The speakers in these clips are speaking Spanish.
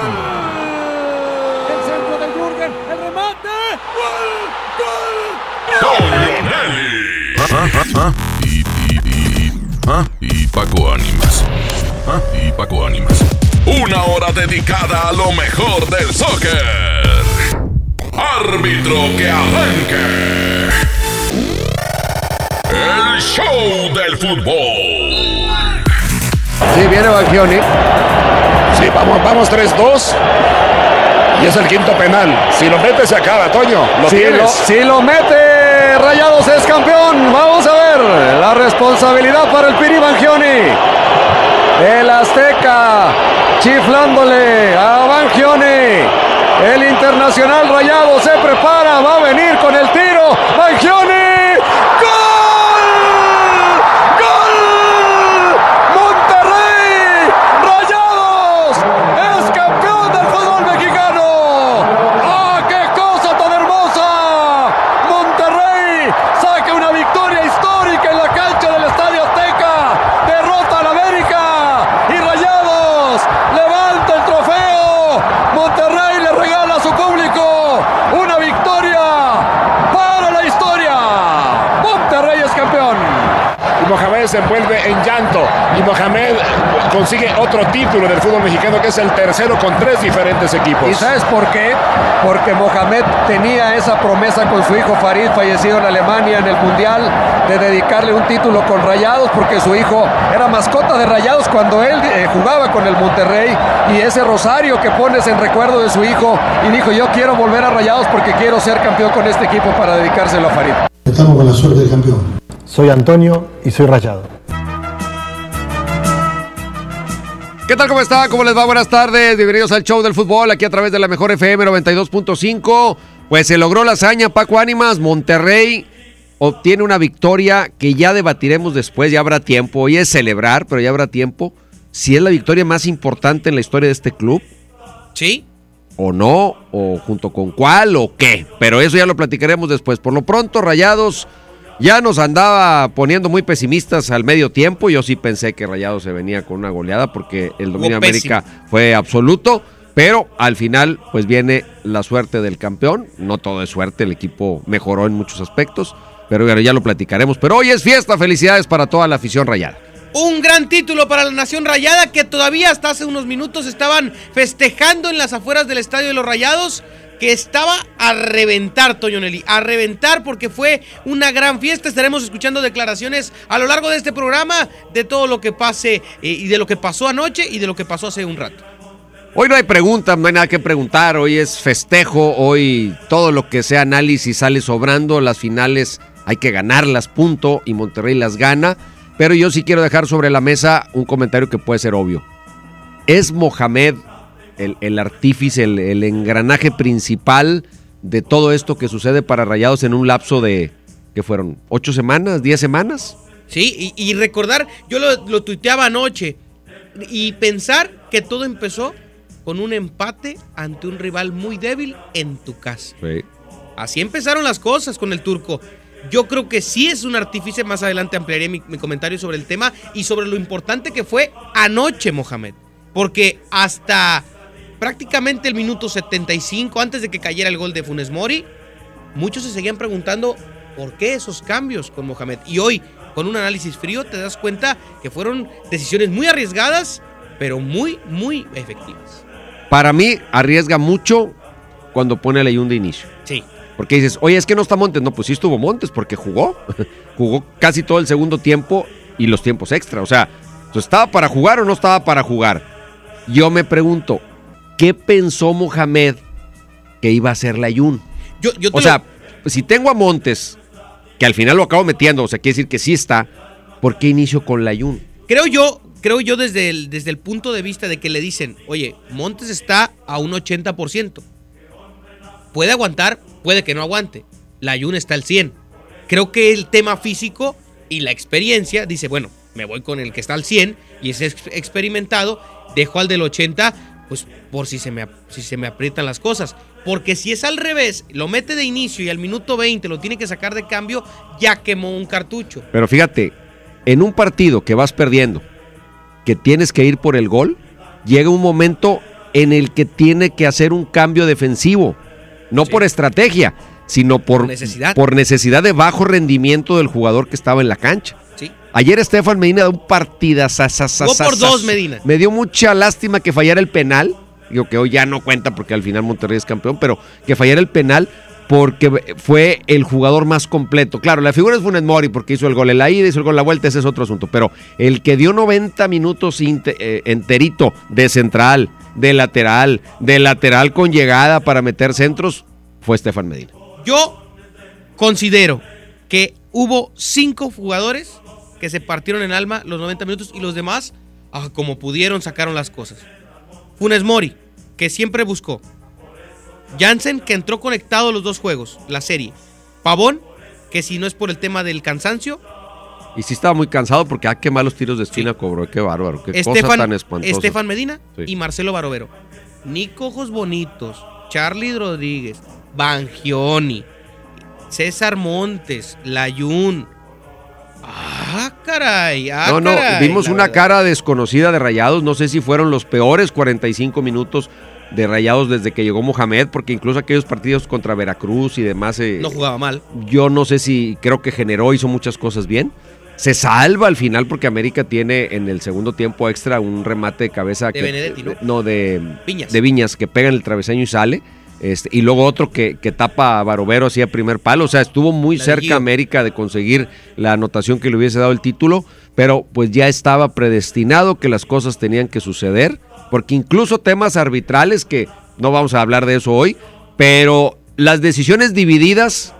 El centro de Jürgen, el remate. ¡Gol! ¡Gol! Y, y, y, ¿ah? y Paco Ánimas. ¿Ah? Y Paco Ánimas. Una hora dedicada a lo mejor del soccer. Árbitro que arranque. El show del fútbol. Sí, viene Bangioni. Sí, vamos, vamos 3-2. Y es el quinto penal. Si lo mete se acaba, Toño. Lo si, tienes. lo, si lo mete, Rayados es campeón. Vamos a ver la responsabilidad para el Piri Bangioni. El Azteca chiflándole a Bangioni. El Internacional Rayado se prepara, va a venir con el tiro. Bangioni. ¡Gol! ¡Gol! ¡Monterrey! ¡Rayados! ¡Es campeón del fútbol mexicano! ¡Ah, qué cosa tan hermosa! Monterrey saca una victoria histórica en la cancha del Estadio Azteca. Derrota al América y Rayados levanta el trofeo. Monterrey le regala a su público una victoria para la historia. Monterrey es campeón. Y Mohamed se envuelve en llanto. Y Mohamed consigue otro título del fútbol mexicano que es el tercero con tres diferentes equipos. ¿Y sabes por qué? Porque Mohamed tenía esa promesa con su hijo Farid, fallecido en Alemania en el Mundial, de dedicarle un título con Rayados, porque su hijo era mascota de Rayados cuando él eh, jugaba con el Monterrey. Y ese rosario que pones en recuerdo de su hijo, y dijo: Yo quiero volver a Rayados porque quiero ser campeón con este equipo para dedicárselo a Farid. Estamos con la suerte del campeón. Soy Antonio y soy rayado. ¿Qué tal? ¿Cómo está? ¿Cómo les va? Buenas tardes. Bienvenidos al show del fútbol aquí a través de la mejor FM 92.5. Pues se logró la hazaña, Paco Ánimas. Monterrey obtiene una victoria que ya debatiremos después, ya habrá tiempo. Hoy es celebrar, pero ya habrá tiempo. Si es la victoria más importante en la historia de este club. Sí. O no, o junto con cuál, o qué. Pero eso ya lo platicaremos después. Por lo pronto, Rayados ya nos andaba poniendo muy pesimistas al medio tiempo. Yo sí pensé que Rayados se venía con una goleada porque el dominio de. América fue absoluto. Pero al final, pues viene la suerte del campeón. No todo es suerte, el equipo mejoró en muchos aspectos. Pero bueno, ya lo platicaremos. Pero hoy es fiesta, felicidades para toda la afición rayada. Un gran título para la Nación Rayada que todavía hasta hace unos minutos estaban festejando en las afueras del Estadio de los Rayados. Que estaba a reventar, Toño Nelly, a reventar porque fue una gran fiesta. Estaremos escuchando declaraciones a lo largo de este programa de todo lo que pase eh, y de lo que pasó anoche y de lo que pasó hace un rato. Hoy no hay preguntas, no hay nada que preguntar. Hoy es festejo, hoy todo lo que sea análisis sale sobrando. Las finales hay que ganarlas, punto, y Monterrey las gana. Pero yo sí quiero dejar sobre la mesa un comentario que puede ser obvio. ¿Es Mohamed el, el artífice, el, el engranaje principal de todo esto que sucede para Rayados en un lapso de, ¿qué fueron? ¿Ocho semanas? ¿Diez semanas? Sí, y, y recordar, yo lo, lo tuiteaba anoche, y pensar que todo empezó con un empate ante un rival muy débil en tu casa. Sí. Así empezaron las cosas con el turco. Yo creo que sí es un artífice. Más adelante ampliaré mi, mi comentario sobre el tema y sobre lo importante que fue anoche, Mohamed. Porque hasta prácticamente el minuto 75, antes de que cayera el gol de Funes Mori, muchos se seguían preguntando por qué esos cambios con Mohamed. Y hoy, con un análisis frío, te das cuenta que fueron decisiones muy arriesgadas, pero muy, muy efectivas. Para mí, arriesga mucho cuando pone a Leyún de inicio. Sí. Porque dices, oye, es que no está Montes. No, pues sí estuvo Montes porque jugó. jugó casi todo el segundo tiempo y los tiempos extra. O sea, ¿estaba para jugar o no estaba para jugar? Yo me pregunto, ¿qué pensó Mohamed que iba a hacer la Ayun? Yo, O lo- sea, si tengo a Montes, que al final lo acabo metiendo, o sea, quiere decir que sí está, ¿por qué inicio con la Ayun? creo yo creo yo desde el, desde el punto de vista de que le dicen, oye, Montes está a un 80%. Puede aguantar, puede que no aguante. La Jun está al 100. Creo que el tema físico y la experiencia dice, bueno, me voy con el que está al 100 y es ex- experimentado, dejo al del 80, pues por si se, me, si se me aprietan las cosas. Porque si es al revés, lo mete de inicio y al minuto 20 lo tiene que sacar de cambio, ya quemó un cartucho. Pero fíjate, en un partido que vas perdiendo, que tienes que ir por el gol, llega un momento en el que tiene que hacer un cambio defensivo, no por estrategia, sino por necesidad. por necesidad de bajo rendimiento del jugador que estaba en la cancha. Ayer Estefan Medina da un partida Jugó por dos, Medina. Me dio mucha lástima que fallara el penal. Digo que hoy ya no cuenta porque al final Monterrey es campeón, pero que fallara el penal porque fue el jugador más completo. Claro, la figura es Funes Mori porque hizo el gol en la ida, hizo el gol en la vuelta, ese es otro asunto. Pero el que dio 90 minutos eh, enterito de central, de lateral, de lateral con llegada para meter centros, fue Estefan Medina. Yo considero que hubo cinco jugadores que se partieron en alma los 90 minutos y los demás, ah, como pudieron, sacaron las cosas. Funes Mori, que siempre buscó. Jansen, que entró conectado los dos juegos, la serie. Pavón, que si no es por el tema del cansancio. Y sí estaba muy cansado porque ah, qué malos tiros de esquina cobró, qué bárbaro, qué cosa Estefan, tan espantosa. Estefan Medina Sí. y Marcelo Barovero. Nico Ojos Bonitos, Charlie Rodríguez, Bangioni, César Montes, Layun. Ah, caray. ah, no, no, caray, vimos una verdad. cara desconocida de Rayados. No sé si fueron los peores 45 minutos de Rayados desde que llegó Mohamed, porque incluso aquellos partidos contra Veracruz y demás. eh, No jugaba mal. Yo no sé si creo que generó, hizo muchas cosas bien. Se salva al final porque América tiene en el segundo tiempo extra un remate de cabeza. De que, Benedetti, ¿no? No, de Viñas. De Viñas, que pega en el travesaño y sale. Este, y luego otro que, que tapa a Barovero así a primer palo. O sea, estuvo muy La cerca. América de conseguir la anotación que le hubiese dado el título, pero pues ya estaba predestinado que las cosas tenían que suceder, porque incluso temas arbitrales, que no vamos a hablar de eso hoy, pero las decisiones divididas,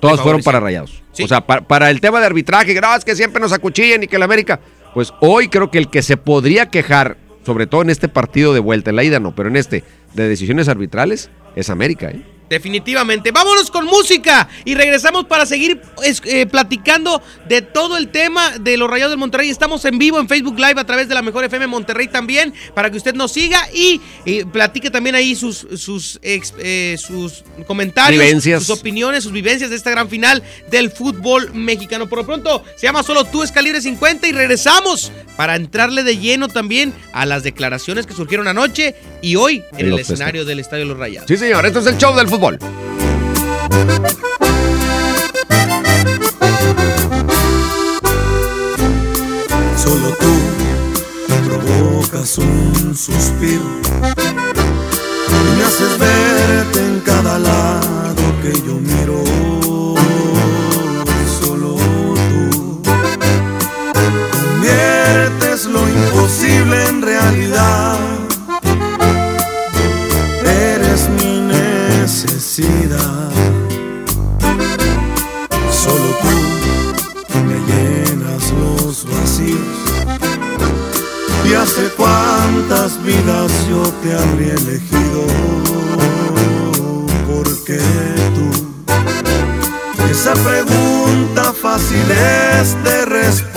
todas fueron para Rayados. Sí. O sea, pa- para, el tema de arbitraje, que no, es que siempre nos acuchillan y que la América, pues hoy creo que el que se podría quejar, sobre todo en este partido de vuelta, en la ida no, pero en este, de decisiones arbitrales, es América, ¿eh? Definitivamente. Vámonos con música y regresamos para seguir es- eh, platicando de todo el tema de los Rayados del Monterrey. Estamos en vivo en Facebook Live a través de la Mejor FM Monterrey también para que usted nos siga y platique también ahí sus, sus, eh, sus comentarios, Vivencias. sus opiniones, sus vivencias de esta gran final del fútbol mexicano. Por lo pronto, se llama Solo tú, Escalibre 50 y regresamos para entrarle de lleno también a las declaraciones que surgieron anoche y hoy en En el escenario del Estadio de los Rayados. Sí, señor, esto es el show del fútbol. Solo tú provocas un suspiro y me haces verte en cada lado que yo miro. Solo tú conviertes lo imposible en realidad. Solo tú me llenas los vacíos. Y hace cuántas vidas yo te habría elegido. Porque tú, esa pregunta fácil es de responder.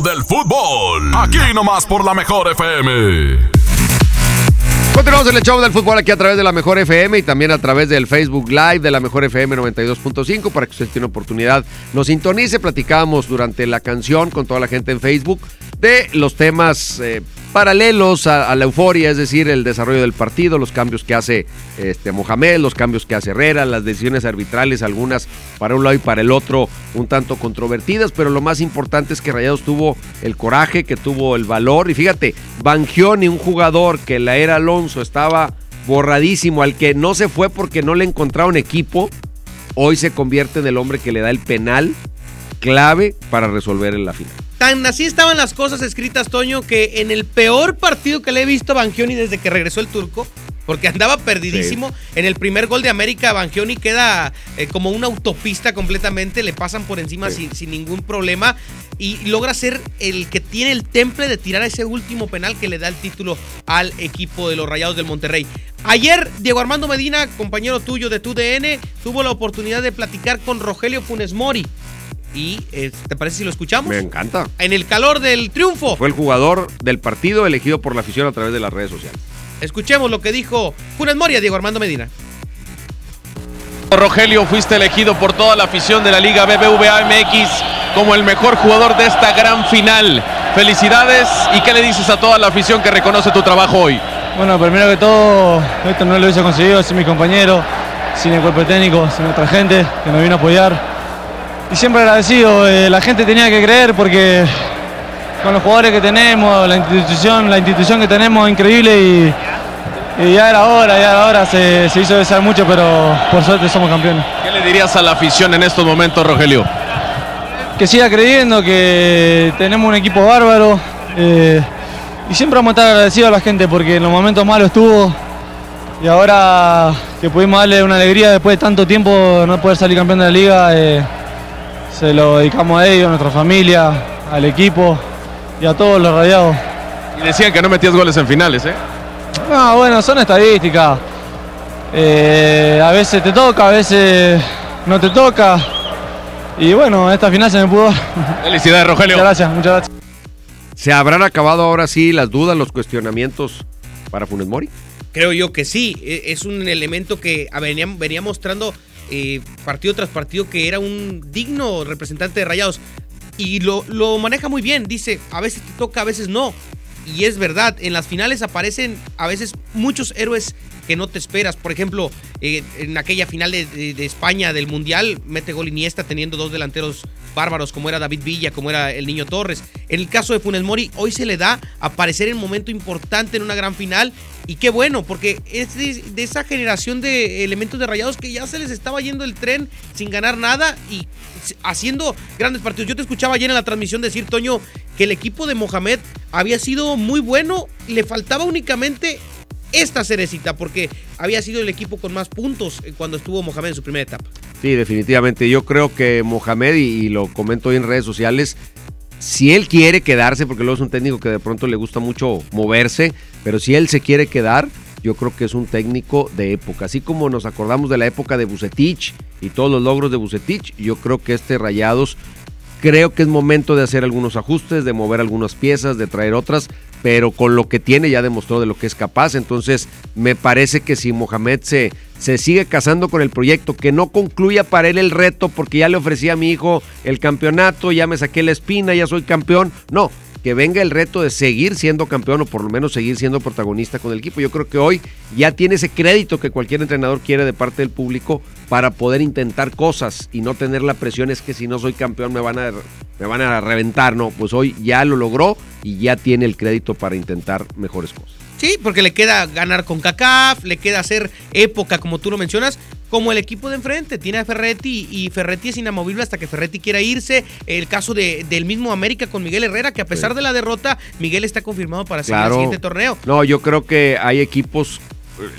Del fútbol. Aquí nomás por la mejor FM. Continuamos el show del fútbol aquí a través de la Mejor FM y también a través del Facebook Live de la Mejor FM 92.5 para que usted tenga oportunidad nos sintonice. Platicábamos durante la canción con toda la gente en Facebook de los temas eh, paralelos a, la euforia, es decir, el desarrollo del partido, los cambios que hace este, Mohamed, los cambios que hace Herrera, las decisiones arbitrales, algunas para un lado y para el otro un tanto controvertidas, pero lo más importante es que Rayados tuvo el coraje, que tuvo el valor. Y fíjate, Bangioni, un jugador que la era Alonso estaba borradísimo, al que no se fue porque no le encontraron equipo, hoy se convierte en el hombre que le da el penal clave para resolver en la final. Tan así estaban las cosas escritas, Toño, que en el peor partido que le he visto a Bangioni desde que regresó el turco, porque andaba perdidísimo, en el primer gol de América, Bangioni queda eh, como una autopista completamente, le pasan por encima sin, sin ningún problema y logra ser el que tiene el temple de tirar ese último penal que le da el título al equipo de los Rayados del Monterrey. Ayer, Diego Armando Medina, compañero tuyo de TUDN, tuvo la oportunidad de platicar con Rogelio Funes Mori. Y, eh, ¿te parece si lo escuchamos? Me encanta. En el calor del triunfo. Fue el jugador del partido elegido por la afición a través de las redes sociales. Escuchemos lo que dijo Funes Mori a Diego Armando Medina. Rogelio, fuiste elegido por toda la afición de la Liga BBVA MX como el mejor jugador de esta gran final. Felicidades y qué le dices a toda la afición que reconoce tu trabajo hoy. Bueno, primero que todo, esto no lo hubiese conseguido sin mis compañeros, sin el cuerpo técnico, sin otra gente que me vino a apoyar. Y siempre agradecido, eh, la gente tenía que creer porque con los jugadores que tenemos, la institución, la institución que tenemos es increíble y, y ya era hora, ya era hora, se, se hizo desear mucho, pero por suerte somos campeones. ¿Qué le dirías a la afición en estos momentos, Rogelio? Que siga creyendo, que tenemos un equipo bárbaro eh, y siempre vamos a estar agradecidos a la gente porque en los momentos malos estuvo y ahora que pudimos darle una alegría después de tanto tiempo no poder salir campeón de la liga, eh, se lo dedicamos a ellos, a nuestra familia, al equipo y a todos los radiados. Y decían que no metías goles en finales, ¿eh? No, bueno, son estadísticas. Eh, a veces te toca, a veces no te toca. Y bueno, esta final se me pudo. dar. Felicidades, Rogelio. Muchas gracias, muchas gracias. ¿Se habrán acabado ahora sí las dudas, los cuestionamientos para Funes Mori? Creo yo que sí. E- Es un elemento que venía, venía mostrando eh, partido tras partido que era un digno representante de Rayados. Y lo, lo maneja muy bien. Dice, a veces te toca, a veces no. Y es verdad, en las finales aparecen a veces muchos héroes que no te esperas. Por ejemplo, eh, en aquella final de, España del Mundial, mete gol Iniesta teniendo dos delanteros bárbaros como era David Villa, como era el Niño Torres. En el caso de Funes Mori, hoy se le da aparecer en momento importante en una gran final. Y qué bueno, porque es de, esa generación de elementos de rayados que ya se les estaba yendo el tren sin ganar nada y haciendo grandes partidos. Yo te escuchaba ayer en la transmisión decir, Toño, que el equipo de Mohamed había sido muy bueno, le faltaba únicamente esta cerecita, porque había sido el equipo con más puntos eh, cuando estuvo Mohamed en su primera etapa. Sí, definitivamente. Yo creo que Mohamed, y, y lo comento hoy en redes sociales, si él quiere quedarse, porque luego es un técnico que de pronto le gusta mucho moverse, pero si él se quiere quedar, yo creo que es un técnico de época. Así como nos acordamos de la época de Bucetich y todos los logros de Bucetich, yo creo que este Rayados, creo que es momento de hacer algunos ajustes, de mover algunas piezas, de traer otras, pero con lo que tiene ya demostró de lo que es capaz. Entonces, me parece que si Mohamed se, se sigue casando con el proyecto, que no concluya para él el reto, porque ya le ofrecí a mi hijo el campeonato, ya me saqué la espina, ya soy campeón. No, que venga el reto de seguir siendo campeón o por lo menos seguir siendo protagonista con el equipo. Yo creo que hoy ya tiene ese crédito que cualquier entrenador quiere de parte del público para poder intentar cosas y no tener la presión es que si no soy campeón me van a me van a reventar, no, pues hoy ya lo logró y ya tiene el crédito para intentar mejores cosas. Sí, porque le queda ganar con CACAF, le queda hacer época, como tú lo mencionas, como el equipo de enfrente. Tiene a Ferretti y Ferretti es inamovible hasta que Ferretti quiera irse. El caso de, del mismo América con Miguel Herrera, que a pesar de la derrota, Miguel está confirmado para seguir el Claro. siguiente torneo. No, yo creo que hay equipos.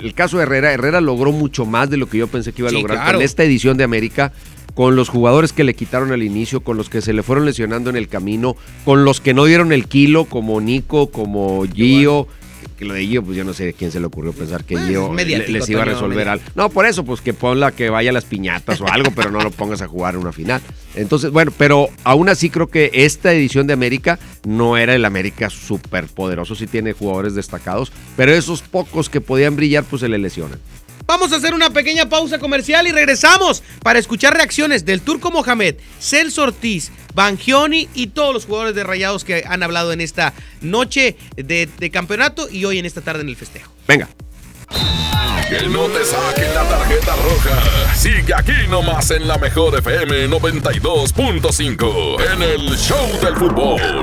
El caso de Herrera, Herrera logró mucho más de lo que yo pensé que iba a Sí, lograr claro. con esta edición de América, con los jugadores que le quitaron al inicio, con los que se le fueron lesionando en el camino, con los que no dieron el kilo, como Nico, como Gio. Que lo de Gio, pues yo no sé quién se le ocurrió pensar que Pues, Gio le- mediático, les iba a resolver algo. No, por eso, pues que ponla que vaya a las piñatas o algo, pero no lo pongas a jugar en una final. Entonces, bueno, pero aún así creo que esta edición de América no era el América súper poderoso, sí tiene jugadores destacados, pero esos pocos que podían brillar, pues se le lesionan. Vamos a hacer una pequeña pausa comercial y regresamos para escuchar reacciones del Turco Mohamed, Celso Ortiz, Bangioni y todos los jugadores de Rayados que han hablado en esta noche de, de campeonato y hoy en esta tarde en el festejo. Venga. Que no te saquen la tarjeta roja. Sigue aquí nomás en la mejor FM 92.5 en el Show del Fútbol.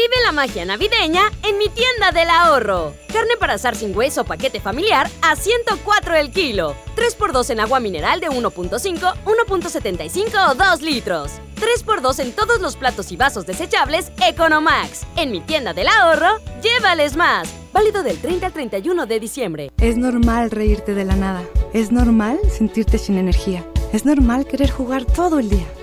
Vive la magia navideña en mi tienda del ahorro. Carne para asar sin hueso paquete familiar a 104 el kilo. 3x2 en agua mineral de 1.5, 1.75 o 2 litros. 3x2 en todos los platos y vasos desechables Economax. En mi tienda del ahorro, llévales más. Válido del 30 al 31 de diciembre. Es normal reírte de la nada. Es normal sentirte sin energía. Es normal querer jugar todo el día.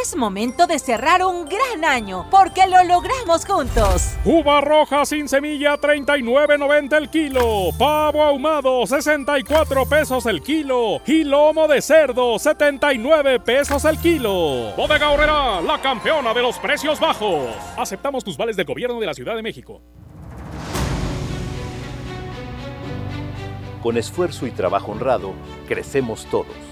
Es momento de cerrar un gran año porque lo logramos juntos. Uva roja sin semilla 39.90 el kilo. Pavo ahumado 64 pesos el kilo. Y lomo de cerdo 79 pesos el kilo. Bodega Horrera, la campeona de los precios bajos. Aceptamos tus vales del gobierno de la Ciudad de México. Con esfuerzo y trabajo honrado, crecemos todos.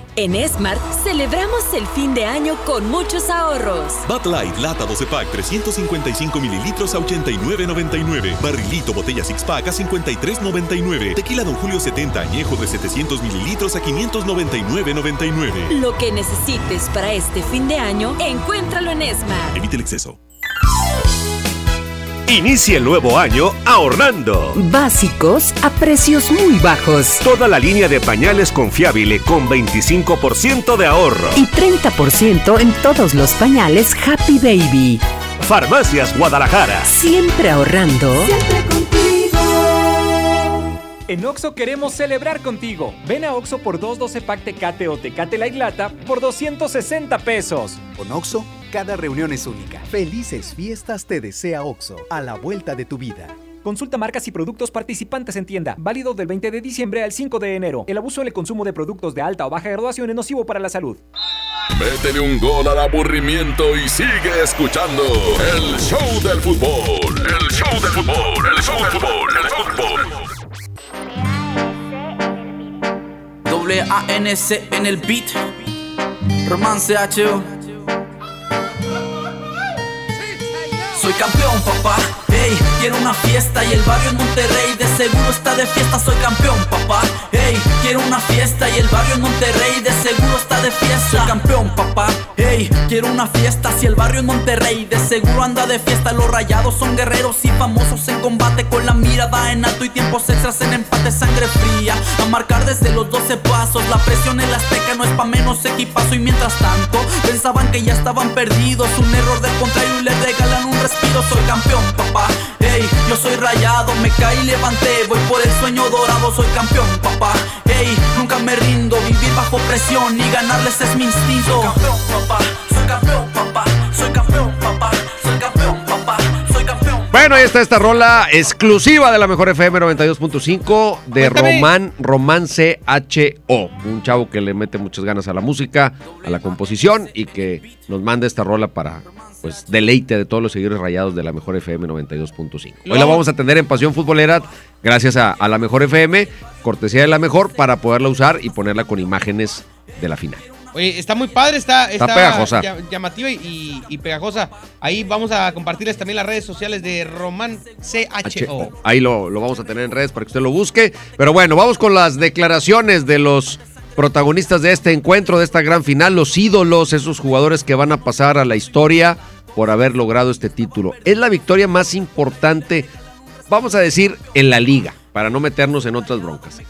En Smart celebramos el fin de año con muchos ahorros. Bud Light Lata 12 Pack 355 mililitros a 89.99. Barrilito Botella Six Pack a 53.99. Tequila Don Julio 70 Añejo de 700 mililitros a 599.99. Lo que necesites para este fin de año, encuéntralo en Smart. Evite el exceso. Inicia el nuevo año ahorrando. Básicos a precios muy bajos. Toda la línea de pañales confiable con 25% de ahorro. Y 30% en todos los pañales Happy Baby. Farmacias Guadalajara. Siempre ahorrando. Siempre con En Oxo queremos celebrar contigo. Ven a Oxo por 212 pack Tecate o Tecate Light Lata por 260 pesos. Con Oxo, cada reunión es única. Felices fiestas te desea Oxo, a la vuelta de tu vida. Consulta marcas y productos participantes en tienda. Válido del 20 de diciembre al 5 de enero. El abuso en el consumo de productos de alta o baja graduación es nocivo para la salud. Métele un gol al aburrimiento y sigue escuchando el show del fútbol. El show del fútbol, el show del fútbol, el show del fútbol. Doble ANC en el beat. Romance HO. Soy campeón, papá. Hey, quiero una fiesta y el barrio en Monterrey de seguro está de fiesta. Soy campeón, papá. Quiero una fiesta y el barrio en Monterrey de seguro está de fiesta. Soy campeón, papá. Hey, quiero una fiesta si el barrio en Monterrey de seguro anda de fiesta. Los rayados son guerreros y famosos en combate con la mirada en alto y tiempos extras en empate, sangre fría. A marcar desde los 12 pasos. La presión en la azteca no es pa' menos equipazo y mientras tanto pensaban que ya estaban perdidos. Un error del contrario y le regalan un respiro. Soy campeón, papá. Yo soy rayado, me caí levanté. Voy por el sueño dorado, soy campeón, papá. Hey, nunca me rindo, vivir bajo presión y ganarles es mi instinto. Soy campeón, papá. Soy campeón, papá. Bueno, ahí está esta rola exclusiva de la mejor FM 92.5 de Cuéntame. Román, Román CHO. Un chavo que le mete muchas ganas a la música, a la composición y que nos manda esta rola para pues deleite de todos los seguidores rayados de la mejor FM 92.5. Hoy la vamos a tener en Pasión Futbolera gracias a, a la mejor FM, cortesía de la mejor para poderla usar y ponerla con imágenes de la final. Oye, está muy padre, está, Está pegajosa. ll- llamativa y, y pegajosa. Ahí vamos a compartirles también las redes sociales de Román CHO. Ahí lo, lo vamos a tener en redes para que usted lo busque. Pero bueno, vamos con las declaraciones de los protagonistas de este encuentro, de esta gran final, los ídolos, esos jugadores que van a pasar a la historia por haber logrado este título. Es la victoria más importante, vamos a decir, en la liga, para no meternos en otras broncas.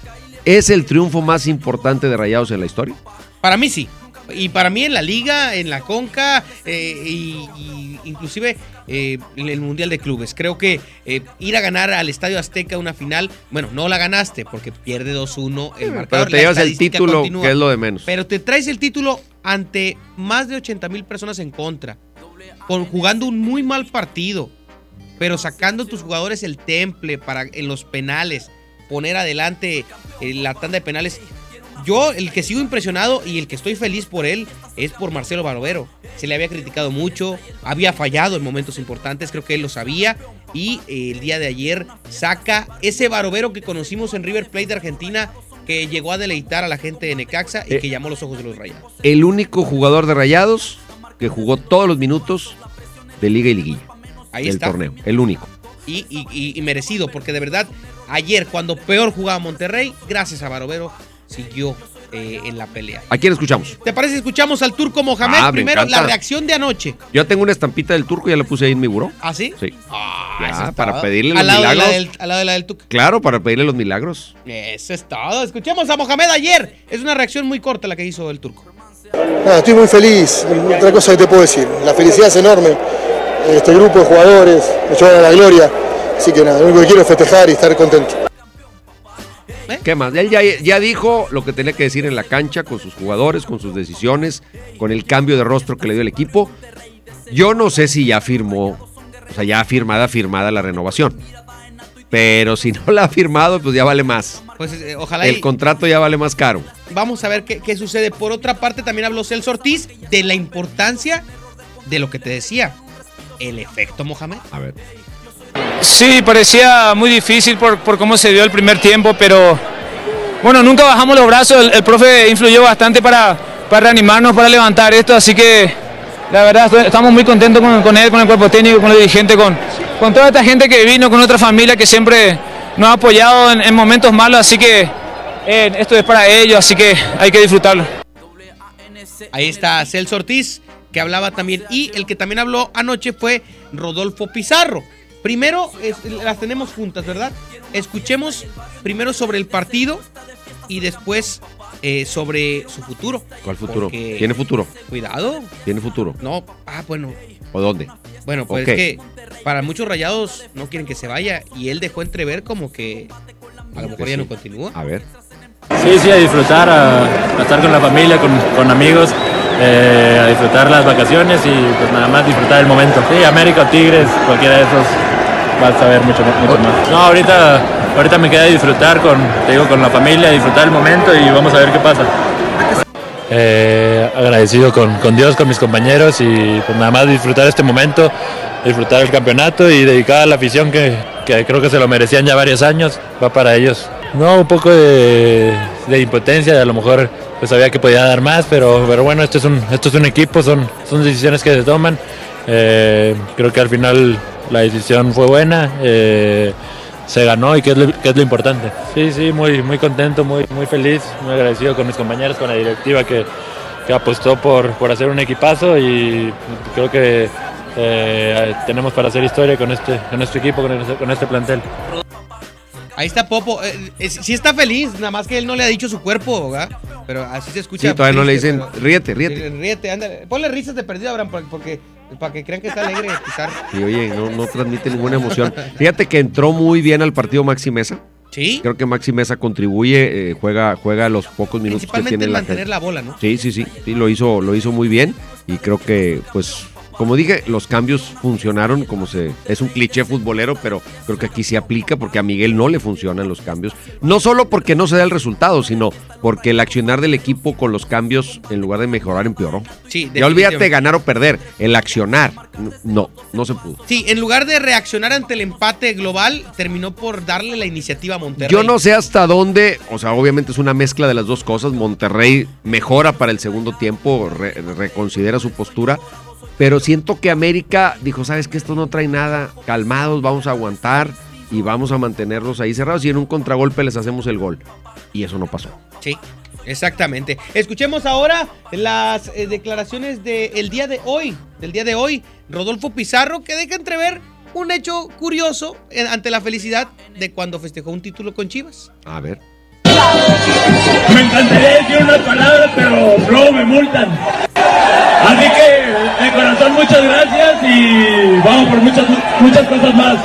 ¿Es el triunfo más importante de Rayados en la historia? Para mí sí. Y para mí en la liga, en la Conca eh, y, y inclusive eh, en el Mundial de Clubes. Creo que eh, ir a ganar al Estadio Azteca una final, bueno, no la ganaste porque pierde 2-1 el marcador. Pero te llevas el título, continúa. que es lo de menos. Pero te traes el título ante más de 80 mil personas en contra, con, jugando un muy mal partido, pero sacando tus jugadores el temple para en los penales, poner adelante eh, la tanda de penales. Yo, el que sigo impresionado y el que estoy feliz por él es por Marcelo Barovero. Se le había criticado mucho, había fallado en momentos importantes, creo que él lo sabía. Y eh, el día de ayer saca ese Barovero que conocimos en River Plate de Argentina, que llegó a deleitar a la gente de Necaxa y Eh. que llamó los ojos de los rayados. El único jugador de Rayados que jugó todos los minutos de liga y liguilla. Ahí del está. torneo, el único. Y, y- y- y merecido, porque de verdad, ayer cuando peor jugaba Monterrey, gracias a Barovero, siguió eh, en la pelea. ¿A quién escuchamos? ¿Te parece? Escuchamos al turco Mohamed. Ah, me Primero, la reacción de anoche. Yo tengo una estampita del turco, ya la puse ahí en mi buró. ¿Ah, sí? Sí. Ah, Ya, eso es para todo. pedirle los la milagros. del, al lado de la del Tuca. Claro, para pedirle los milagros. Eso es todo. Escuchemos a Mohamed ayer. Es una reacción muy corta la que hizo el turco. Nada, estoy muy feliz. Otra cosa que te puedo decir. La felicidad es enorme. Este grupo de jugadores me llevan a la gloria. Así que nada, lo único que quiero es festejar y estar contento. ¿Qué más? Él ya, ya dijo lo que tenía que decir en la cancha con sus jugadores, con sus decisiones, con el cambio de rostro que le dio el equipo. Yo no sé si ya firmó, o sea, ya firmada, firmada la renovación. Pero si no la ha firmado, pues ya vale más. Pues eh, ojalá y- El contrato ya vale más caro. Vamos a ver qué, qué sucede. Por otra parte, también habló Celso Ortiz de la importancia de lo que te decía. El efecto Mohamed. A ver. Sí, parecía muy difícil por, por cómo se dio el primer tiempo, pero bueno, nunca bajamos los brazos. El, profe influyó bastante para, para reanimarnos, para levantar esto, así que la verdad estamos muy contentos con, él, con el cuerpo técnico, con el dirigente, con, toda esta gente que vino, con otra familia que siempre nos ha apoyado en, en momentos malos, así que eh, esto es para ellos, así que hay que disfrutarlo. Ahí está Celso Ortiz, que hablaba también. Y el que también habló anoche fue Rodolfo Pizarro. Primero, es- las tenemos juntas, ¿verdad? Escuchemos primero sobre el partido y después eh, sobre su futuro. ¿Cuál futuro? Porque- ¿Tiene futuro? Cuidado. ¿Tiene futuro? No, ah, bueno. ¿O dónde? Bueno, pues es que para muchos rayados no quieren que se vaya y él dejó entrever como que A lo mejor ya no continúa. A ver. Sí, sí, a disfrutar, a, a estar con la familia, con, con amigos, eh, a disfrutar las vacaciones y pues nada más disfrutar el momento. Sí, América o Tigres, cualquiera de esos vas a ver mucho, mucho más. No, ahorita, ahorita me queda disfrutar con, te digo, con la familia, disfrutar el momento y vamos a ver qué pasa. Eh, agradecido con, con Dios, con mis compañeros y pues nada más disfrutar este momento, disfrutar el campeonato y dedicar a la afición que, que creo que se lo merecían ya varios años, va para ellos. No, un poco de, de impotencia, a lo mejor pues sabía que podía dar más, pero, pero bueno, esto es un, esto es un equipo, son, son decisiones que se toman. Eh, creo que al final la decisión fue buena, eh, se ganó y que es, lo, que es lo importante. Sí, sí, muy, muy contento, muy, muy feliz, muy agradecido con mis compañeros, con la directiva que, que apostó por, por hacer un equipazo y creo que eh, tenemos para hacer historia con este, con este equipo, con este, con este plantel. Ahí está Popo. Eh, eh, sí está feliz, nada más que él no le ha dicho su cuerpo, ¿verdad? Pero así se escucha. Sí, todavía no le triste, dicen, pero- ríete, ríete. Ríete, ándale. Ponle risas de perdido, Abraham, porque, para que crean que está alegre, quizás. Y oye, no, no transmite ninguna emoción. Fíjate que entró muy bien al partido Maxi Mesa. Sí. Creo que Maxi Mesa contribuye, eh, juega, juega los pocos minutos que tiene en en la mantener la bola, ¿no? Sí, sí, sí, sí, lo hizo, lo hizo muy bien y creo que, pues, como dije, los cambios funcionaron, como se, es un cliché futbolero, pero creo que aquí se aplica porque a Miguel no le funcionan los cambios, no solo porque no se da el resultado, sino porque el accionar del equipo con los cambios, en lugar de mejorar, empeoró. Sí, Ya olvídate ganar o perder, el accionar, no, no se pudo. Sí, en lugar de reaccionar ante el empate global, terminó por darle la iniciativa a Monterrey. Yo no sé hasta dónde, o sea, obviamente es una mezcla de las dos cosas. Monterrey mejora para el segundo tiempo, re- reconsidera su postura, pero siento que América dijo, sabes que esto no trae nada, calmados, vamos a aguantar y vamos a mantenerlos ahí cerrados y en un contragolpe les hacemos el gol. Y eso no pasó. Sí, exactamente. Escuchemos ahora las eh, declaraciones del día de hoy, del día de hoy, Rodolfo Pizarro, que deja entrever un hecho curioso eh, ante la felicidad de cuando festejó un título con Chivas. A ver. Me encantaría decir una palabra, pero luego me multan. Así que, vamos por muchas, muchas cosas más.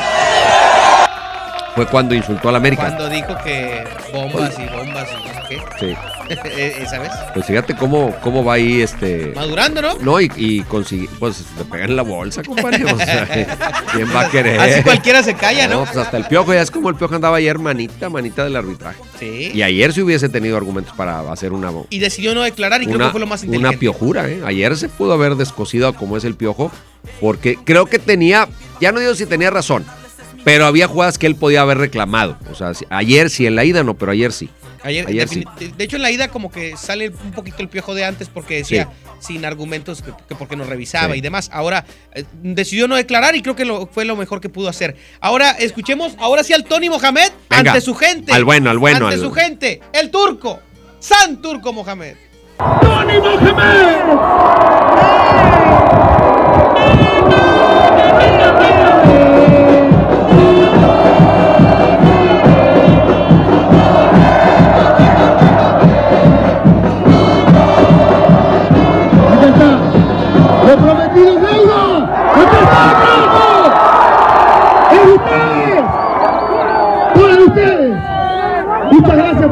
Fue cuando insultó al América. Cuando dijo que bombas y bombas y no sé qué. Sí. Eh, ¿Sabes? Pues fíjate cómo, cómo va ahí este. Madurando, ¿no? No, y, y consigue, pues le pegan en la bolsa, compadre. O sea, ¿quién va a querer? Así cualquiera se calla, ¿no? pues hasta el piojo, ya es como el piojo andaba ayer, manita, manita del arbitraje. Sí. Y ayer si hubiese tenido argumentos para hacer una, Y decidió no declarar y creo una, que fue lo más una inteligente. piojura, ¿eh? Ayer se pudo haber descosido como es el piojo, porque creo que tenía, ya no digo si tenía razón, pero había jugadas que él podía haber reclamado. O sea, ayer sí, en la ida no, pero ayer sí. Ayer, Ayer sí. De hecho, en la ida como que sale un poquito el piojo de antes porque decía sin argumentos que, que porque nos revisaba Sí. y demás. Ahora eh, decidió no declarar y creo que lo, fue lo mejor que pudo hacer. Ahora escuchemos, ahora sí al Tony Mohamed Venga, ante su gente. al bueno, al bueno, Ante al- su gente, el turco, San Turco Mohamed. ¡Tony Mohamed!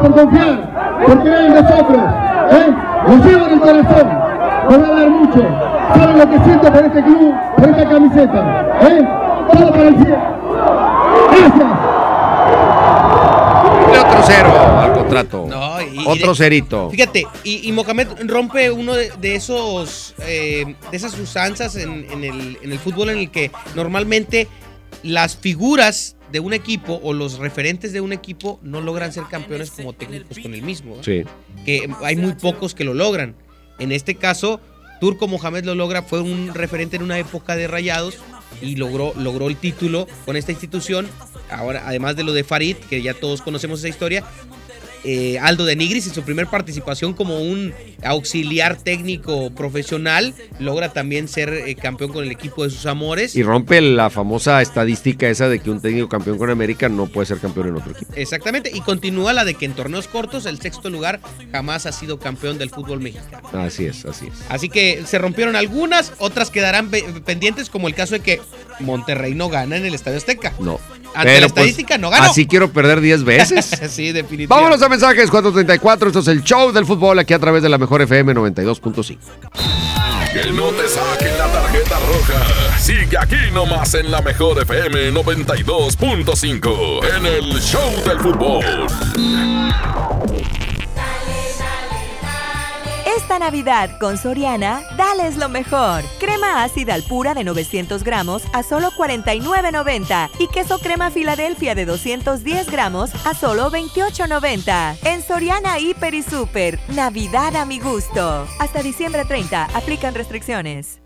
Por confiar, por creer en nosotros. ¿eh? En el corazón. Me va a dar mucho. Saben lo que siento por este club, por esta camiseta. ¿eh? Todo para el cielo. Gracias. Otro cero al contrato. No, y- y otro de- cerito. Fíjate, y, y Mohamed rompe uno de, de esos eh, de esas usanzas en, en el, en el fútbol en el que normalmente las figuras de un equipo o los referentes de un equipo no logran ser campeones como técnicos con el mismo. ¿eh? Sí. Que hay muy pocos que lo logran. En este caso, Turco Mohamed lo logra, fue un referente en una época de rayados y logró, logró el título con esta institución. Ahora, además de lo de Farid, que ya todos conocemos esa historia, eh, Aldo de Nigris en su primer participación como un auxiliar técnico profesional logra también ser eh, campeón con el equipo de sus amores. Y rompe la famosa estadística esa de que un técnico campeón con América no puede ser campeón en otro equipo. Exactamente, y continúa la de que en torneos cortos el sexto lugar jamás ha sido campeón del fútbol mexicano. Así es, así es. Así que se rompieron algunas, otras quedarán pe- pendientes, como el caso de que Monterrey no gana en el Estadio Azteca. No. Ante la Pero, pues, estadística no ganó. Así quiero perder 10 veces. sí, definitivamente. Vámonos a mensajes 434. Esto es el show del fútbol aquí a través de la mejor FM 92.5. Que no te saquen la tarjeta roja. Sigue aquí nomás en la mejor FM 92.5 en el Show del Fútbol. Esta Navidad con Soriana, dales lo mejor. Crema ácida al pura de 900 gramos a solo 49.90 y queso crema Filadelfia de 210 gramos a solo 28.90. En Soriana Hiper y Super, Navidad a mi gusto. Hasta diciembre 30, aplican restricciones.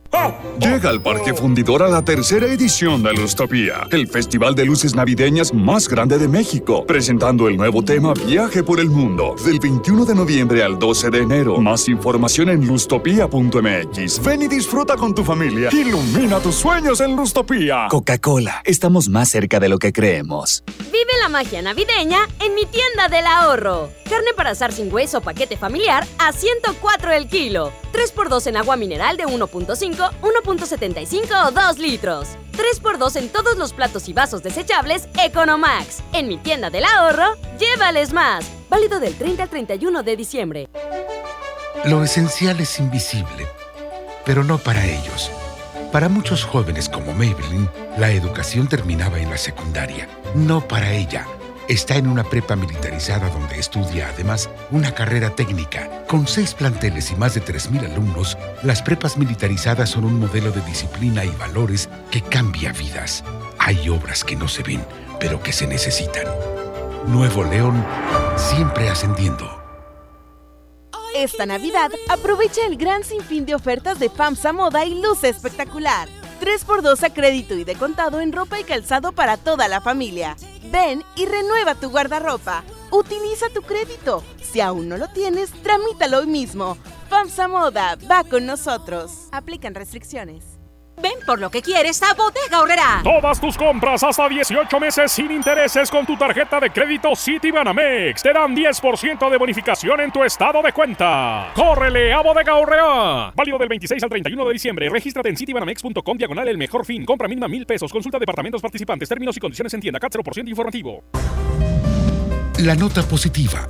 Llega al Parque Fundidor a la tercera edición de Lustopía, el festival de luces navideñas más grande de México, presentando el nuevo tema Viaje por el Mundo, del 21 de noviembre al 12 de enero. Más información en lustopía.mx. Ven y disfruta con tu familia. Ilumina tus sueños en Lustopía. Coca-Cola, estamos más cerca de lo que creemos. Vive la magia navideña en mi tienda del ahorro. Carne para asar sin hueso paquete familiar a 104 el kilo. 3x2 en agua mineral de 1.5, 1.75 o 2 litros. 3x2 en todos los platos y vasos desechables Economax. En mi tienda del ahorro, llévales más. Válido del 30 al 31 de diciembre. Lo esencial es invisible, pero no para ellos. Para muchos jóvenes como Maybelline, la educación terminaba en la secundaria. No para ella. Está en una prepa militarizada donde estudia además una carrera técnica. Con seis planteles y más de 3.000 alumnos, las prepas militarizadas son un modelo de disciplina y valores que cambia vidas. Hay obras que no se ven, pero que se necesitan. Nuevo León, siempre ascendiendo. Esta Navidad aprovecha el gran sinfín de ofertas de FAMSA Moda y Luce Espectacular. 3x2 a crédito y de contado en ropa y calzado para toda la familia. Ven y renueva tu guardarropa. Utiliza tu crédito. Si aún no lo tienes, tramítalo hoy mismo. FAMSA Moda va con nosotros. Aplican restricciones. Ven por lo que quieres a Bodega Horrera. Todas tus compras hasta 18 meses sin intereses con tu tarjeta de crédito Citibanamex te dan 10% de bonificación en tu estado de cuenta. ¡Córrele a Bodega Horrera! Válido del 26 al 31 de diciembre. Regístrate en citibanamex.com diagonal el mejor fin. Compra mínima mil pesos. Consulta departamentos participantes. Términos y condiciones en tienda. CAT 0% informativo. La nota positiva.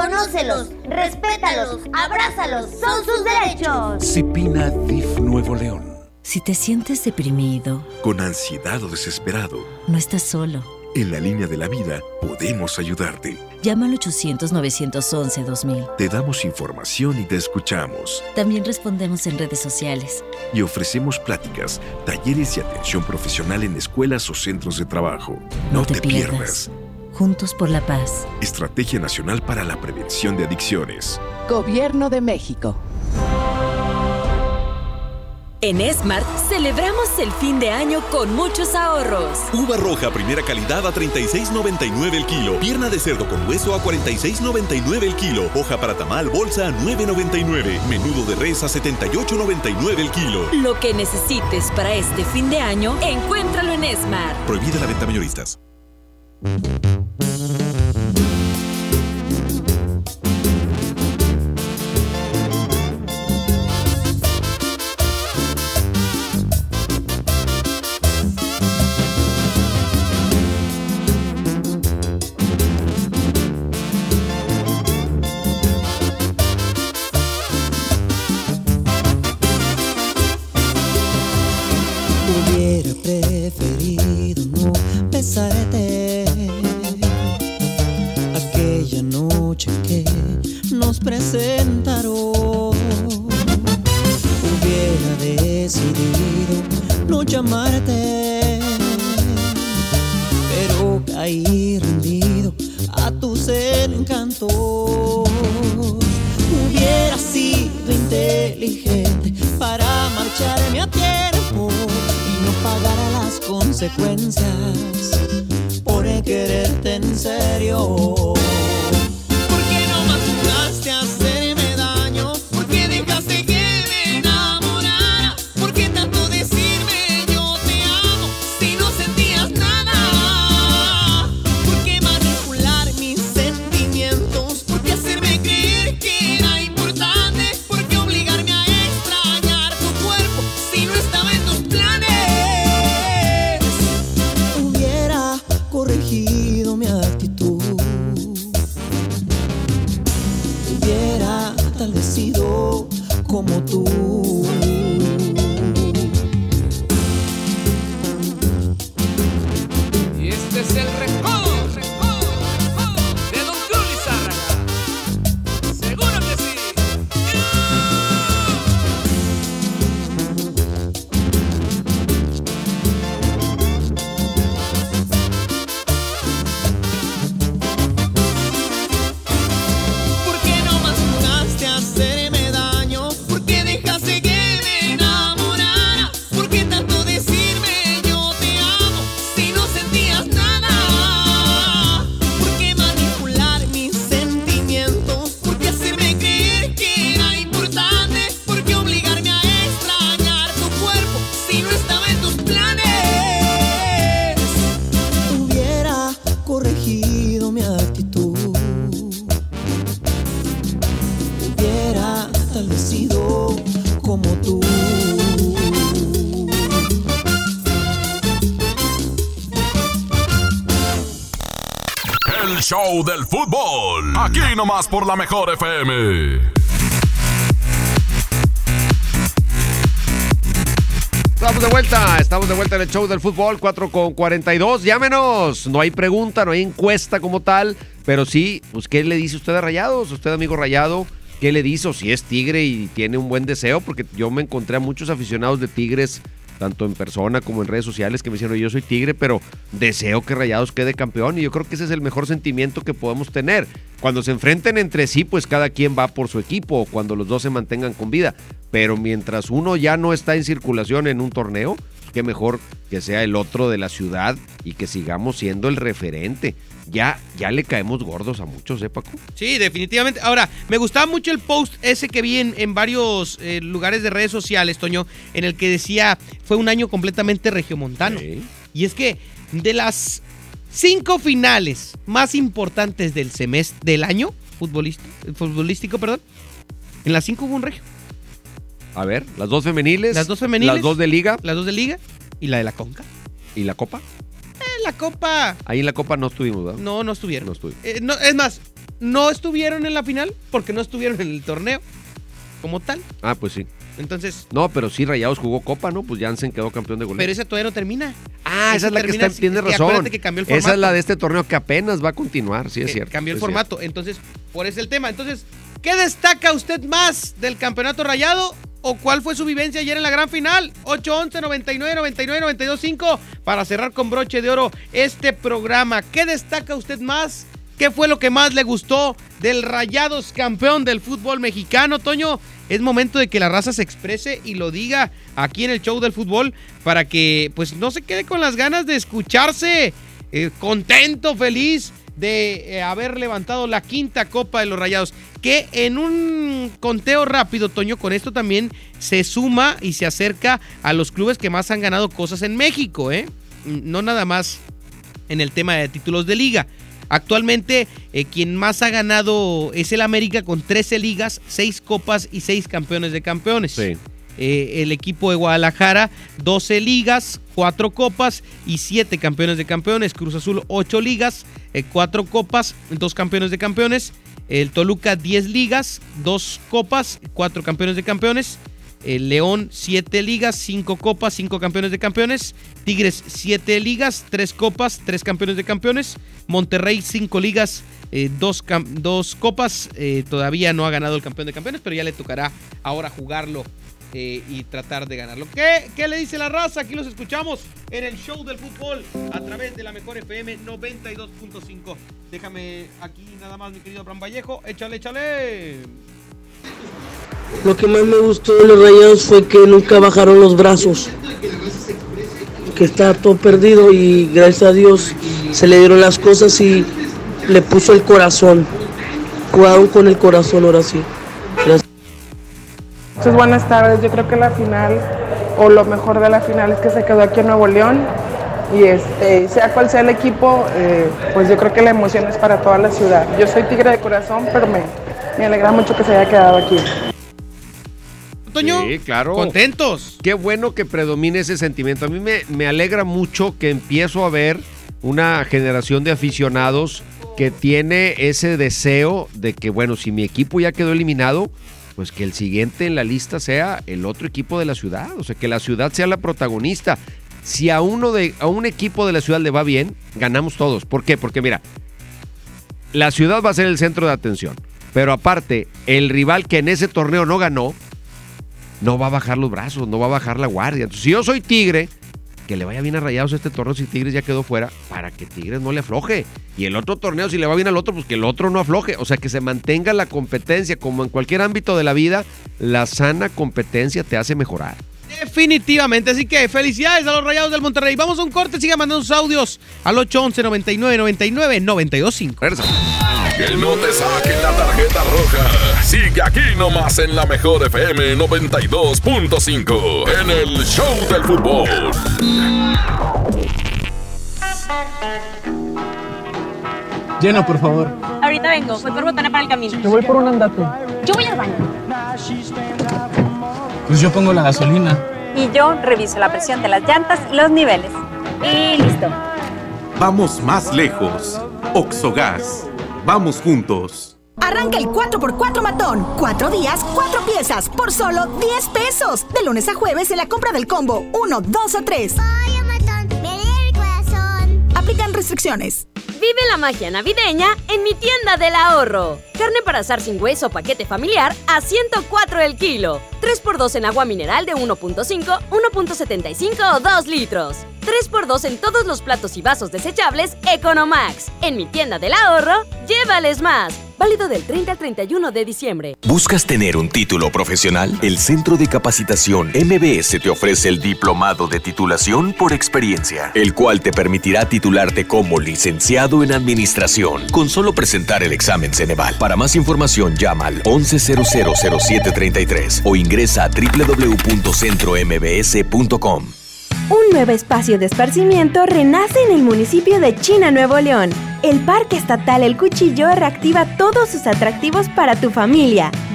Conócelos, respétalos, abrázalos, son sus derechos. Cipina DIF Nuevo León. Si te sientes deprimido, Con ansiedad o desesperado, no estás solo. en la línea de la vida podemos ayudarte. Llama al 800-911-2000. Te damos información y te escuchamos. También respondemos en redes sociales. Y ofrecemos pláticas, talleres y atención profesional en escuelas o centros de trabajo. No, te, pierdas. Juntos por la paz. Estrategia Nacional para la Prevención de Adicciones. Gobierno de México. En Smart celebramos el fin de año con muchos ahorros. Uva roja primera calidad a 36.99 el kilo. Pierna de cerdo con hueso a 46.99 el kilo. Hoja para tamal bolsa a 9.99. Menudo de res a 78.99 el kilo. Lo que necesites para este fin de año, encuéntralo en Smart. Prohibida la venta mayoristas. Müzik Aquí nomás por la mejor FM. Estamos de vuelta, estamos de vuelta en el show del fútbol, 4 con 42. Llámenos, no hay pregunta, no hay encuesta como tal, pero sí, pues, ¿qué le dice usted a Rayados? Usted, amigo Rayado, ¿qué le dice? O si es Tigre y tiene un buen deseo, porque yo me encontré a muchos aficionados de Tigres, tanto en persona como en redes sociales, que me dijeron, yo soy Tigre, pero deseo que Rayados quede campeón, y yo creo que ese es el mejor sentimiento que podemos tener. Cuando se enfrenten entre sí, pues cada quien va por su equipo, o cuando los dos se mantengan con vida. Pero mientras uno ya no está en circulación en un torneo, qué mejor que sea el otro de la ciudad y que sigamos siendo el referente. Ya, ya le caemos gordos a muchos, ¿eh, Paco? Sí, definitivamente. Ahora, me gustaba mucho el post ese que vi en, en varios eh, lugares de redes sociales, Toño, en el que decía, fue un año completamente regiomontano. Y es que de las cinco finales más importantes del semestre, del año futbolístico, futbolístico, perdón, en las cinco hubo un regio. A ver, las dos femeniles. Las dos femeniles. Las dos de liga. Las dos de liga y la de la Conca. ¿Y la copa? Eh, la Copa. Ahí en la copa no estuvimos, ¿verdad? No, no estuvieron. No estuvimos. Eh, no, es más, no estuvieron en la final porque no estuvieron en el torneo como tal. Ah, pues sí. Entonces, No, pero sí, Rayados jugó copa, ¿no? Pues Jansen quedó campeón de goleo. pero esa todavía no termina. Ah, esa es la que está, tiene razón. que cambió el Esa es la de este torneo que apenas va a continuar, sí es Eh, cierto. Cambió el formato. Entonces, por ese el tema. Entonces, ¿qué destaca usted más del campeonato rayado? ¿O cuál fue su vivencia ayer en la gran final? 8-11, 99, 99, 92, 5 para cerrar con broche de oro este programa. ¿Qué destaca usted más? ¿Qué fue lo que más le gustó del Rayados campeón del fútbol mexicano, Toño? Es momento de que la raza se exprese y lo diga aquí en el show del fútbol para que pues no se quede con las ganas de escucharse eh, contento, feliz de eh, haber levantado la quinta copa de los Rayados. Que en un conteo rápido, Toño, con esto también se suma y se acerca a los clubes que más han ganado cosas en México, ¿eh? No nada más en el tema de títulos de liga. Actualmente, eh, quien más ha ganado es el América con 13 ligas, 6 copas y 6 campeones de campeones. Eh, el equipo de Guadalajara, 12 ligas, 4 copas y 7 campeones de campeones. Cruz Azul, 8 ligas, 4 copas, 2 campeones de campeones. El Toluca, 10 ligas, 2 copas, 4 campeones de campeones. El León, 7 ligas, 5 copas, 5 campeones de campeones. Tigres, 7 ligas, 3 copas, 3 campeones de campeones. Monterrey, 5 ligas, 2 copas. Eh, todavía no ha ganado el campeón de campeones, pero ya le tocará ahora jugarlo eh, y tratar de ganarlo. ¿Qué, ¿Qué le dice la raza? Aquí los escuchamos en el show del fútbol a través de la mejor FM 92.5. Déjame aquí nada más, mi querido Abraham Vallejo. Échale, échale. Lo que más me gustó de los rayados fue que nunca bajaron los brazos. Que estaba todo perdido y gracias a Dios se le dieron las cosas y le puso el corazón. Jugaron con el corazón ahora sí. Muchas buenas tardes. Yo creo que la final, o lo mejor de la final, es que se quedó aquí en Nuevo León. Y este, sea cual sea el equipo, eh, pues yo creo que la emoción es para toda la ciudad. Yo soy tigre de corazón, pero me, me alegra mucho que se haya quedado aquí. Toño, Sí, claro. contentos. Qué bueno que predomine ese sentimiento. A mí me, me alegra mucho que empiezo a ver una generación de aficionados que tiene ese deseo de que, bueno, si mi equipo ya quedó eliminado, pues que el siguiente en la lista sea el otro equipo de la ciudad. O sea, que la ciudad sea la protagonista. Si a uno de, a un equipo de la ciudad le va bien, ganamos todos. ¿Por qué? Porque mira, la ciudad va a ser el centro de atención. Pero aparte, el rival que en ese torneo no ganó, no va a bajar los brazos, no va a bajar la guardia. Entonces, si yo soy Tigre, que le vaya bien a Rayados este torneo si Tigres ya quedó fuera, para que Tigres no le afloje. Y el otro torneo, si le va bien al otro, pues que el otro no afloje. O sea, que se mantenga la competencia, como en cualquier ámbito de la vida, la sana competencia te hace mejorar. Definitivamente, así que felicidades a los Rayados del Monterrey. Vamos a un corte, siga mandando sus audios al 811 99 99 925. Que no te saquen la tarjeta roja. Sigue aquí nomás en la mejor FM 92.5 en el Show del Fútbol. Llena, por favor. Ahorita vengo, voy por botana para el camino. Yo voy por un andate. Yo voy al baño. Pues yo pongo la gasolina. Y yo reviso la presión de las llantas y los niveles. Y listo. Vamos más lejos. Oxogas. Vamos juntos. Arranca el 4x4 matón. Cuatro días, cuatro piezas, por solo 10 pesos. De lunes a jueves en la compra del combo 1, 2 o 3. Aplican restricciones. Vive la magia navideña en mi tienda del ahorro. Carne para asar sin hueso paquete familiar a 104 el kilo. 3x2 en agua mineral de 1.5, 1.75 o 2 litros. 3x2 en todos los platos y vasos desechables Economax. En mi tienda del ahorro, llévales más. Válido del 30 al 31 de diciembre. ¿Buscas tener un título profesional? El Centro de Capacitación MBS te ofrece el Diplomado de Titulación por Experiencia, el cual te permitirá titularte como licenciado en Administración con solo presentar el examen Ceneval. Para más información llama al 11000733 o ingresa a www.centrombs.com. Un nuevo espacio de esparcimiento renace en el municipio de China, Nuevo León. El Parque Estatal El Cuchillo reactiva todos sus atractivos para tu familia.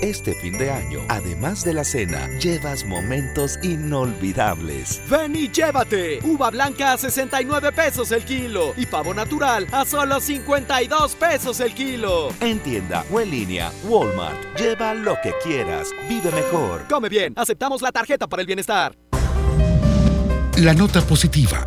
este fin de año, además de la cena, llevas momentos inolvidables. Ven y llévate. Uva blanca a 69 pesos el kilo y pavo natural a solo 52 pesos el kilo. En tienda o en línea, Walmart. Lleva lo que quieras. Vive mejor. Come bien. Aceptamos la tarjeta para el bienestar. La nota positiva.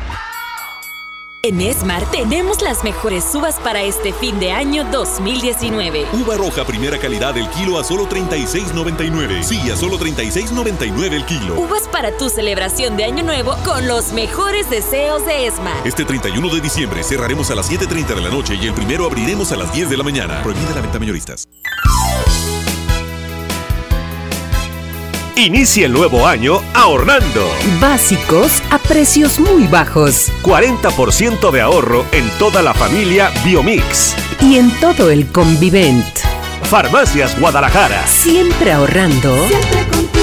En Esmar tenemos las mejores uvas para este fin de año 2019. Uva roja primera calidad el kilo a solo 36.99. Sí, a solo 36.99 el kilo. Uvas para tu celebración de año nuevo con los mejores deseos de Esmar. Este 31 de diciembre cerraremos a las 7.30 de la noche y el primero abriremos a las 10 de la mañana. Prohibida la venta mayoristas. Inicia el nuevo año ahorrando. Básicos a precios muy bajos. 40% de ahorro en toda la familia Biomix. Y en todo el Convivent. Farmacias Guadalajara. Siempre ahorrando. Siempre contigo.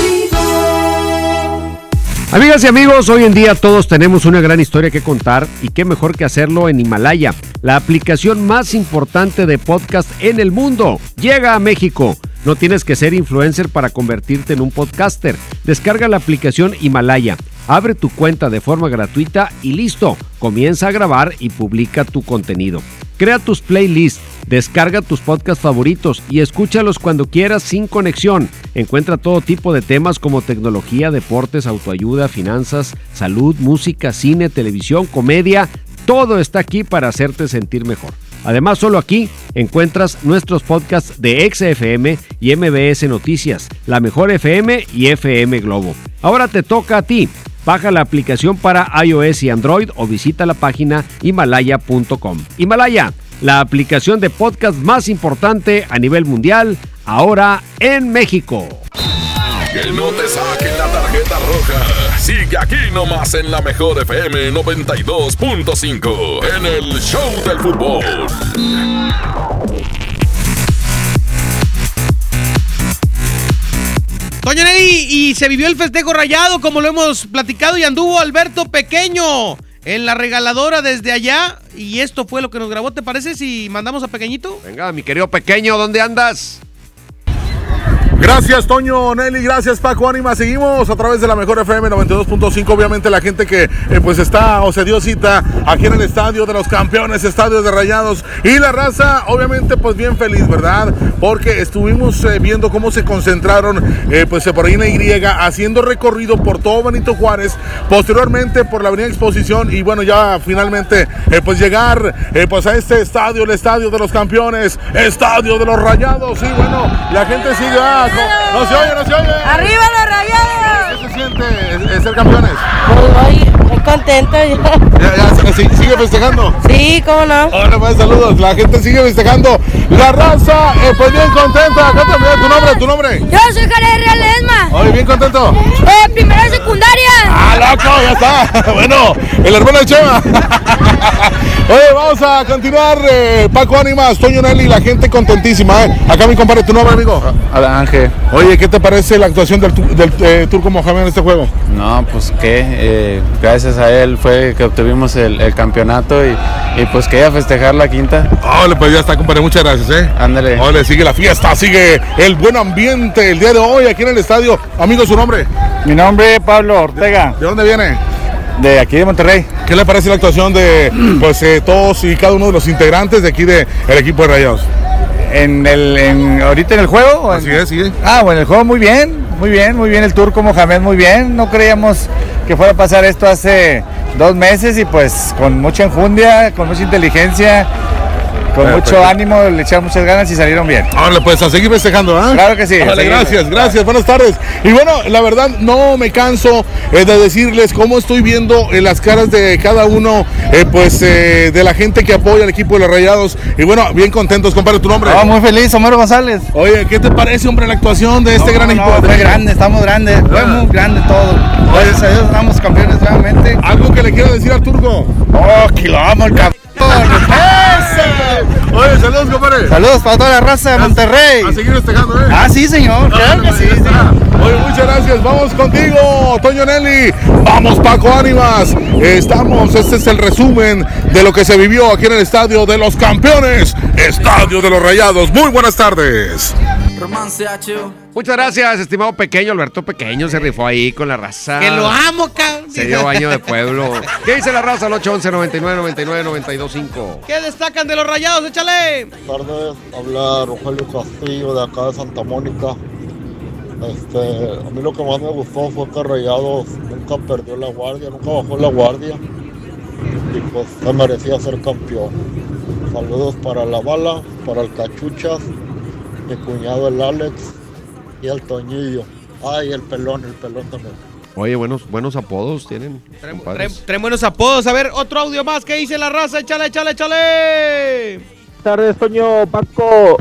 Amigas y amigos, hoy en día todos tenemos una gran historia que contar y qué mejor que hacerlo en Himalaya, la aplicación más importante de podcast en el mundo. Llega a México. No tienes que ser influencer para convertirte en un podcaster. Descarga la aplicación Himalaya, abre tu cuenta de forma gratuita y listo. Comienza a grabar y publica tu contenido. Crea tus playlists, descarga tus podcasts favoritos y escúchalos cuando quieras sin conexión. Encuentra todo tipo de temas como tecnología, deportes, autoayuda, finanzas, salud, música, cine, televisión, comedia. Todo está aquí para hacerte sentir mejor. Además, solo aquí encuentras nuestros podcasts de XFM y MBS Noticias, La Mejor FM y FM Globo. Ahora te toca a ti. Baja la aplicación para iOS y Android o visita la página himalaya.com. Himalaya, la aplicación de podcast más importante a nivel mundial, ahora en México. Que no te saquen la tarjeta roja. Sigue aquí nomás en la mejor FM 92.5 en el Show del Fútbol. Doña Nelly, y se vivió el festejo rayado como lo hemos platicado y anduvo Alberto Pequeño en la regaladora desde allá y esto fue lo que nos grabó. ¿Te parece si mandamos a Pequeñito? Venga, mi querido Pequeño, ¿dónde andas? Gracias, Toño, Nelly, gracias, Paco Ánima. Seguimos a través de la mejor FM 92.5. Obviamente, la gente que eh, pues está o se dio cita aquí en el estadio de los campeones, estadio de rayados. Y la raza, obviamente, pues bien feliz, ¿verdad? Porque estuvimos eh, viendo cómo se concentraron, eh, pues por ahí en la Y, haciendo recorrido por todo Benito Juárez, posteriormente por la Avenida Exposición. Y bueno, ya finalmente, pues llegar pues a este estadio, el estadio de los campeones, estadio de los rayados. Y bueno, la gente sigue. Ah, no, se oye, no se oye. ¡Arriba los rayados! ¿Qué se siente ser campeones? Pues muy contento ya. Ya, ¿Sigue festejando? Sí, cómo no. Hola, pues saludos. La gente sigue festejando. La raza, eh, pues bien contenta. Cuéntame tu nombre, tu nombre. Yo soy Jared Real Esma. Oye, bien contento. Eh, primera secundaria. Ah, está. bueno, el hermano de Chema. Oye, vamos a continuar. Eh, Paco Ánimas, Toño Nelly, la gente contentísima. ¿eh? Acá mi compadre, tu nombre, amigo. Ángel. Oye, ¿qué te parece la actuación del, del eh, Turco Mohamed en este juego? No, pues que eh, gracias a él fue que obtuvimos el, el campeonato y, y, pues que a festejar la quinta. Ole, pues ya está, compadre, muchas gracias, ¿eh? Ándale. Ole, sigue la fiesta, sigue el buen ambiente el día de hoy aquí en el estadio. Amigo, ¿su nombre? Mi nombre es Pablo Ortega. ¿De dónde viene? De aquí de Monterrey. ¿Qué le parece la actuación de pues, eh, todos y cada uno de los integrantes de aquí del equipo de Rayados? En el, en, ahorita en el juego. Así es, sí. Ah, bueno, el juego muy bien, muy bien, muy bien. El turco Mohamed muy bien. No creíamos que fuera a pasar esto hace dos meses y pues con mucha enjundia, con mucha inteligencia, con mucho ánimo, le echaron muchas ganas y salieron bien. Ahora pues a seguir festejando, ¿ah? Claro que sí. Vale, gracias, gracias, buenas tardes. Y bueno, la verdad no me canso eh, de decirles cómo estoy viendo eh, las caras de cada uno, eh, pues de la gente que apoya al equipo de los Rayados. Y bueno, bien contentos, compadre, tu nombre. No, muy feliz, Homero González. Oye, ¿qué te parece, hombre, la actuación de este no, gran no, equipo? Fue grande, estamos grandes, fue muy grande todo. Gracias a Dios estamos campeones nuevamente. ¿Algo que le quiero decir al turco? Oh, que cabrón. Oye, saludos, compadre. Saludos para toda la raza de Monterrey. A seguir festejando, ¿eh? Ah, sí, señor. Claro que sí, sí. Oye, muchas gracias. Vamos contigo, Toño Nelly. Vamos, Paco Ánimas. Estamos, este es el resumen de lo que se vivió aquí en el Estadio de los Campeones, Estadio de los Rayados. Muy buenas tardes. Muchas gracias, estimado pequeño. Alberto Pequeño se rifó ahí con la raza. Que lo amo, cabrón. Se dio baño de pueblo. ¿Qué dice la raza al 811 99 99 925 ¿Qué destacan de los rayados? Échale. Buenas tardes, habla Rogelio Castillo de acá de Santa Mónica. Este, a mí lo que más me gustó fue que Rayados nunca perdió la guardia, nunca bajó la guardia y pues se merecía ser campeón. Saludos para la bala, para el cachuchas, mi cuñado el Alex y el Toñillo. Ay, el pelón, el pelón también. Oye, buenos, buenos apodos tienen. Traen, compadres. traen buenos apodos. A ver, otro audio más. ¿Qué dice la raza? Échale, échale, échale. Buenas tardes, Toño, Paco.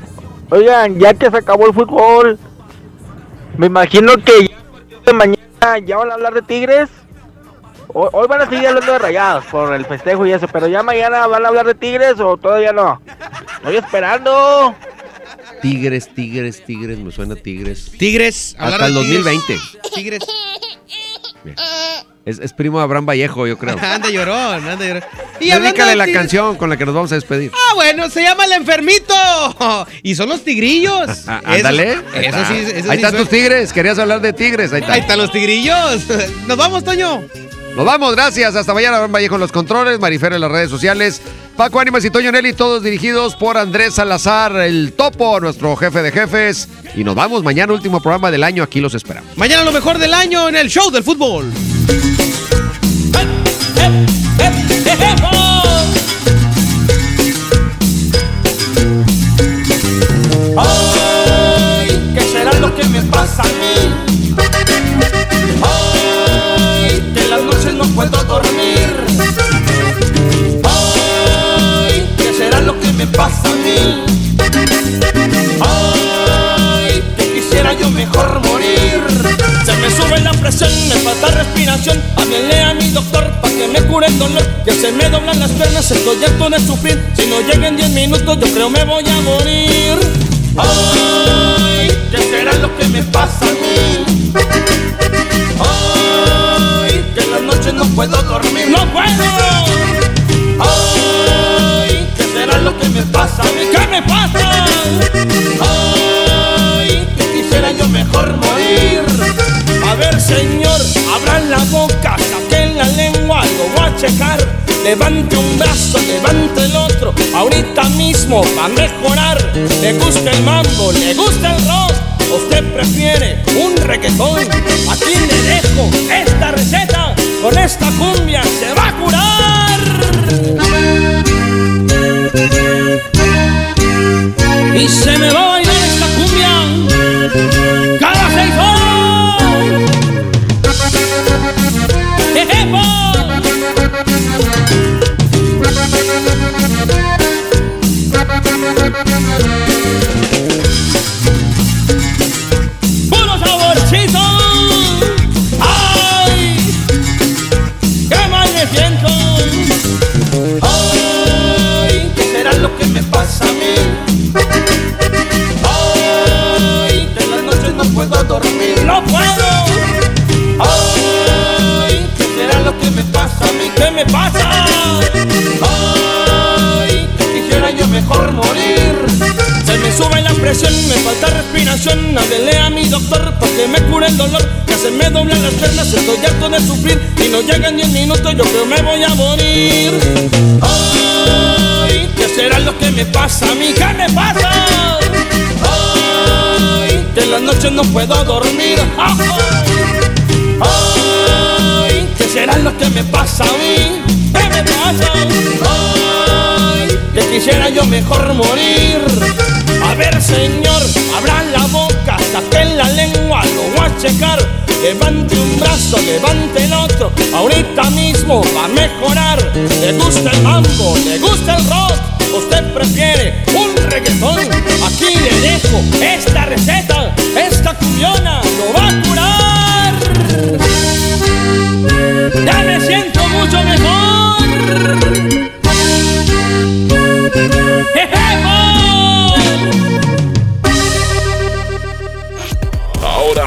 Oigan, ya que se acabó el fútbol, me imagino que ya de mañana ya van a hablar de Tigres. Hoy, hoy van a seguir hablando de rayados por el festejo y eso, pero ya mañana van a hablar de Tigres o todavía no. Estoy esperando. Tigres, tigres, tigres, me suena tigres. Tigres, Hasta el de Tigres. 2020. Tigres. Es, es primo de Abraham Vallejo, yo creo. anda llorón, anda llorón. Y Dedícale de la Tigres- canción con la que nos vamos a despedir. Ah, bueno, se llama El Enfermito. Y son los tigrillos. Ah, Eso- ándale. Eso, está. sí, eso Ahí sí están suena. tus tigres. Querías hablar de tigres. Ahí está. Ahí están los tigrillos. Nos vamos, Toño. Nos vamos, gracias. Hasta mañana, Abraham Vallejo en los controles, Marifer en las redes sociales, Paco Ánimas y Toño Nelly, todos dirigidos por Andrés Salazar, el topo, nuestro jefe de jefes. Y nos vamos mañana, último programa del año. Aquí los esperamos. Mañana lo mejor del año en el show del fútbol. No llegan 10 minutos, yo creo me voy a morir. Ay, ¿qué será lo que me pasa a mí? Ay, que en las noches no puedo dormir. ¡No puedo! Ay, ¿qué será lo que me pasa a mí? ¿Qué me pasa? Ay, que quisiera yo mejor morir. A ver, señor, abran la boca, saquen la lengua, lo voy a checar. Levante un brazo, levante el otro, ahorita mismo va a mejorar. Le gusta el mambo, le gusta el rock, usted prefiere un reggaetón. Aquí le dejo esta receta, con esta cumbia se va a curar. Y se me va ¡No puedo! ¡Ay! ¿Qué será lo que me pasa a mí? ¿Qué me pasa? ¡Ay! Quisiera yo mejor morir. Se me sube la presión, me falta respiración. Háblele a mi doctor para que me cure el dolor. Que se me doblan las piernas, estoy harto de sufrir. Y no llegan 10 minutos, yo creo me voy a morir. Ay, ¿qué será lo que me pasa a mí? ¿Qué me pasa? Que en las noches no puedo dormir. Ay, ay, ¿qué será lo que me pasa a mí? ¿Qué me pasa? Ay, que quisiera yo mejor morir. A ver, señor, abran la boca, saquen la lengua, lo voy a checar. Levante un brazo, levante el otro, ahorita mismo va a mejorar. Le gusta el mambo, le gusta el rock, usted prefiere un reggaetón. Aquí le dejo esta receta, esta cumbiona lo va a curar. Ya me siento mucho mejor.